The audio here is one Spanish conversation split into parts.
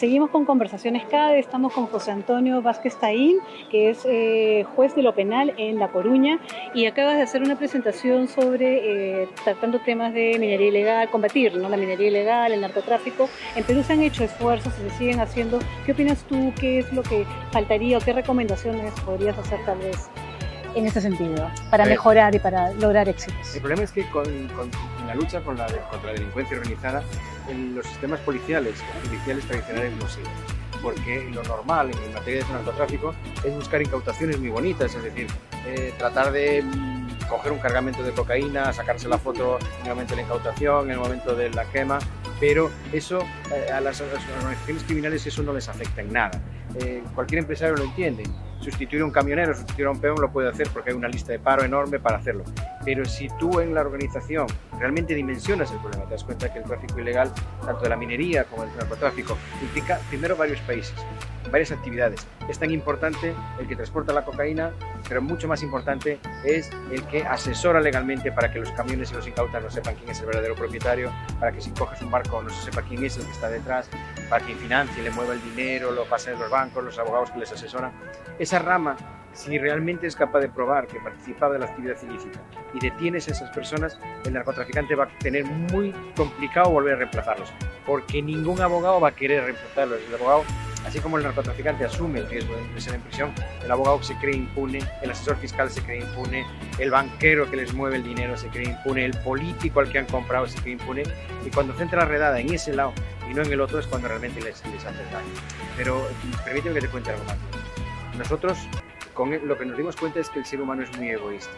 Seguimos con conversaciones CADE, estamos con José Antonio Vázquez Taín, que es eh, juez de lo penal en La Coruña, y acabas de hacer una presentación sobre eh, tratando temas de minería ilegal, combatir ¿no? la minería ilegal, el narcotráfico. En Perú se han hecho esfuerzos y se siguen haciendo. ¿Qué opinas tú? ¿Qué es lo que faltaría o qué recomendaciones podrías hacer tal vez en este sentido para mejorar y para lograr éxitos? El problema es que con, con en la lucha con la, contra la delincuencia organizada, en los sistemas policiales judiciales tradicionales no sirven. Porque lo normal en materia de narcotráfico es buscar incautaciones muy bonitas, es decir, eh, tratar de mm, coger un cargamento de cocaína, sacarse la foto en el momento de la incautación, en el momento de la quema, pero eso eh, a, las, a, las, organizaciones criminales eso no les afecta en nada. Eh, cualquier empresario lo entiende sustituir a un camionero, sustituir a un peón lo puede hacer porque hay una lista de paro enorme para hacerlo. Pero si tú en la organización realmente dimensionas el problema, te das cuenta que el tráfico ilegal, tanto de la minería como del narcotráfico, implica primero varios países, varias actividades. Es tan importante el que transporta la cocaína, pero mucho más importante es el que asesora legalmente para que los camiones y los incautas no sepan quién es el verdadero propietario, para que si coges un barco no se sepa quién es el que está detrás, para que financie, le mueva el dinero, lo pasen los bancos, los abogados que les asesoran. Esa rama, si realmente es capaz de probar que participaba de la actividad ilícita y detienes a esas personas, el narcotraficante va a tener muy complicado volver a reemplazarlos, porque ningún abogado va a querer reemplazarlos. El abogado Así como el narcotraficante asume el riesgo de ser en prisión, el abogado se cree impune, el asesor fiscal se cree impune, el banquero que les mueve el dinero se cree impune, el político al que han comprado se cree impune, y cuando centra la redada en ese lado y no en el otro es cuando realmente les, les hace daño. Pero permíteme que te cuente algo más. Nosotros con lo que nos dimos cuenta es que el ser humano es muy egoísta.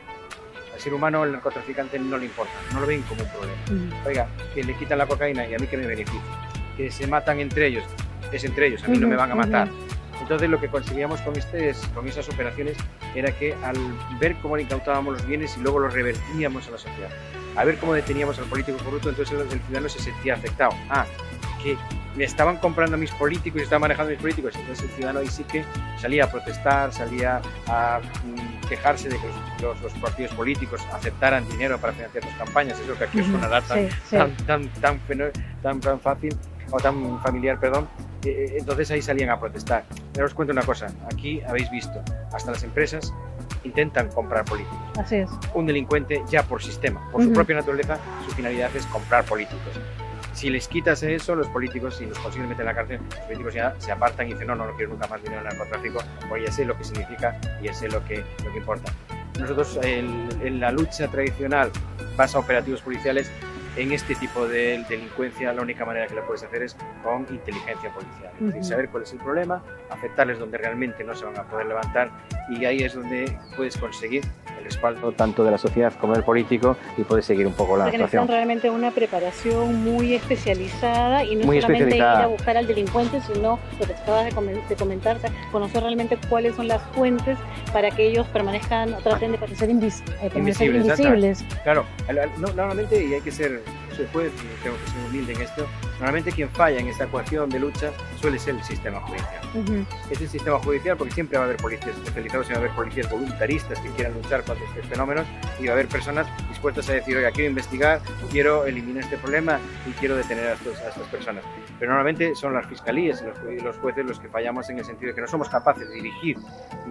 Al ser humano el narcotraficante no le importa, no lo ven como un problema. Oiga, que le quitan la cocaína y a mí que me beneficia. Que se matan entre ellos, es entre ellos, a mí no me van a matar. Entonces lo que conseguíamos con, este, con esas operaciones era que al ver cómo le incautábamos los bienes y luego los revertíamos a la sociedad, a ver cómo deteníamos al político corrupto, entonces el ciudadano se sentía afectado. Ah, que me estaban comprando a mis políticos y estaban manejando a mis políticos. Entonces el ciudadano ahí sí que salía a protestar, salía a mm, quejarse de que los, los, los, partidos políticos aceptaran dinero para financiar sus campañas. Eso que aquí os sonará tan, sí, sí. tan, tan, tan, tan, tan fácil o tan familiar, perdón, entonces ahí salían a protestar. Pero os cuento una cosa, aquí habéis visto, hasta las empresas intentan comprar políticos. Así es. Un delincuente ya por sistema, por uh -huh. su propia naturaleza, su finalidad es comprar políticos. Si les quitas eso, los políticos, si los consiguen meter en la cárcel, los políticos ya se apartan y dicen, no, no, no quiero nunca más dinero en narcotráfico, porque ya sé lo que significa y ya sé lo que, lo que importa. Nosotros en, en la lucha tradicional, basa operativos policiales, en este tipo de delincuencia la única manera que lo puedes hacer es con inteligencia policial. Es decir, saber cuál es el problema, aceptarles donde realmente no se van a poder levantar y ahí es donde puedes conseguir el respaldo tanto de la sociedad como del político y puedes seguir un poco la actuación. realmente una preparación muy especializada y no muy solamente ir a buscar al delincuente, sino lo que acabas de comentar, conocer realmente cuáles son las fuentes para que ellos permanezcan, traten de parecer invis eh, invisibles. invisibles. Claro, no, normalmente, y hay que ser tengo que ser humilde en esto, normalmente quien falla en esta ecuación de lucha suele ser el sistema judicial. Uh -huh. Es el sistema judicial porque siempre va a haber policías especializados y va a haber policías voluntaristas que quieran luchar contra estos fenómenos y va a haber personas dispuestas a decir, oiga, quiero investigar, quiero eliminar este problema y quiero detener a, estos, a estas personas. Pero normalmente son las fiscalías y los, jueces los que fallamos en el sentido de que no somos capaces de dirigir,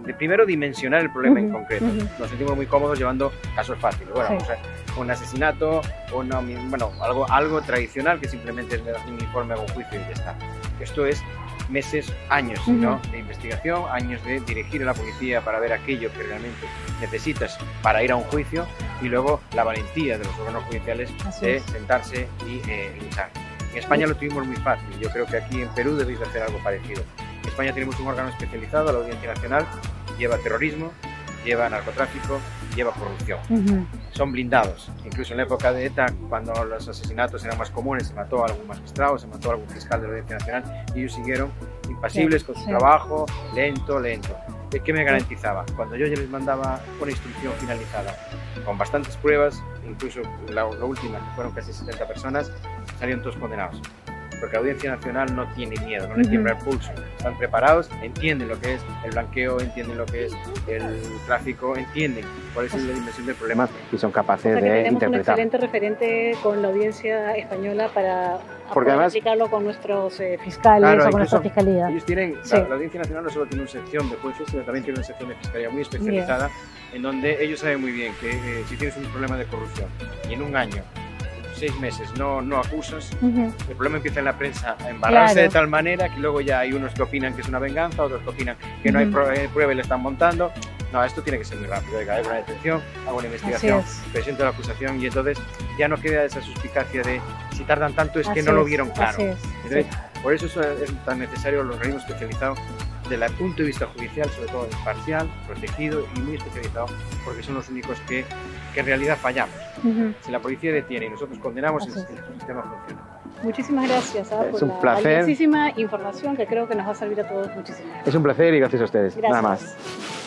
de primero dimensionar el problema uh -huh. en concreto. Uh -huh. Nos sentimos muy cómodos llevando casos fáciles. Bueno, sí. o sea, un asesinato, una, bueno, algo, algo tradicional que simplemente es un informe o un juicio y ya está. Esto es meses, años uh -huh. ¿no? de investigación, años de dirigir a la policía para ver aquello que realmente necesitas para ir a un juicio y luego la valentía de los órganos judiciales Así de es. sentarse y eh, luchar. En España lo tuvimos muy fácil, yo creo que aquí en Perú debéis de hacer algo parecido. En España tenemos un órgano especializado, la Audiencia Nacional, lleva terrorismo, lleva narcotráfico, lleva corrupción. Uh -huh. Son blindados. Incluso en la época de ETA, cuando los asesinatos eran más comunes, se mató a algún magistrado, se mató a algún fiscal de la Audiencia Nacional y ellos siguieron impasibles sí, con su sí. trabajo, lento, lento. ¿Qué me garantizaba? Cuando yo ya les mandaba una instrucción finalizada, con bastantes pruebas, incluso la, la última, que fueron casi 70 personas, salieron todos condenados. Porque la Audiencia Nacional no tiene miedo, no le tiembla el pulso. Están preparados, entienden lo que es el blanqueo, entienden lo que es el tráfico, entienden cuál es la dimensión del problema y son capaces O sea que de tenemos un excelente referente con la audiencia española para Porque además- aplicarlo con nuestros eh, fiscales Claro, o con nuestra fiscalía. Ellos tienen, Sí. la, la Audiencia Nacional no solo tiene una sección de jueces, sino también tiene una sección de fiscalía muy especializada, en donde ellos saben muy bien que eh, si tienes un problema de corrupción y en un año, seis meses, no, no acusas, el problema empieza en la prensa a embarrarse Claro. de tal manera que luego ya hay unos que opinan que es una venganza, otros que opinan que no hay pro- eh, prueba y le están montando. No, esto tiene que ser muy rápido. Hay que haber una detención, hago una investigación, es. presento la acusación y entonces ya no queda esa suspicacia de si tardan tanto es que no lo vieron claro. es, Entonces, sí. por eso es, es tan necesario los organismos especializados desde el punto de vista judicial, sobre todo imparcial, protegido y muy especializado, porque son los únicos que, que en realidad fallamos. Ujú. Si la policía detiene y nosotros condenamos, el, el sistema funciona. Muchísimas gracias ah, Es por un la placer. valiosísima información que creo que nos va a servir a todos muchísimo. Es un placer y gracias a ustedes. Gracias. Nada más.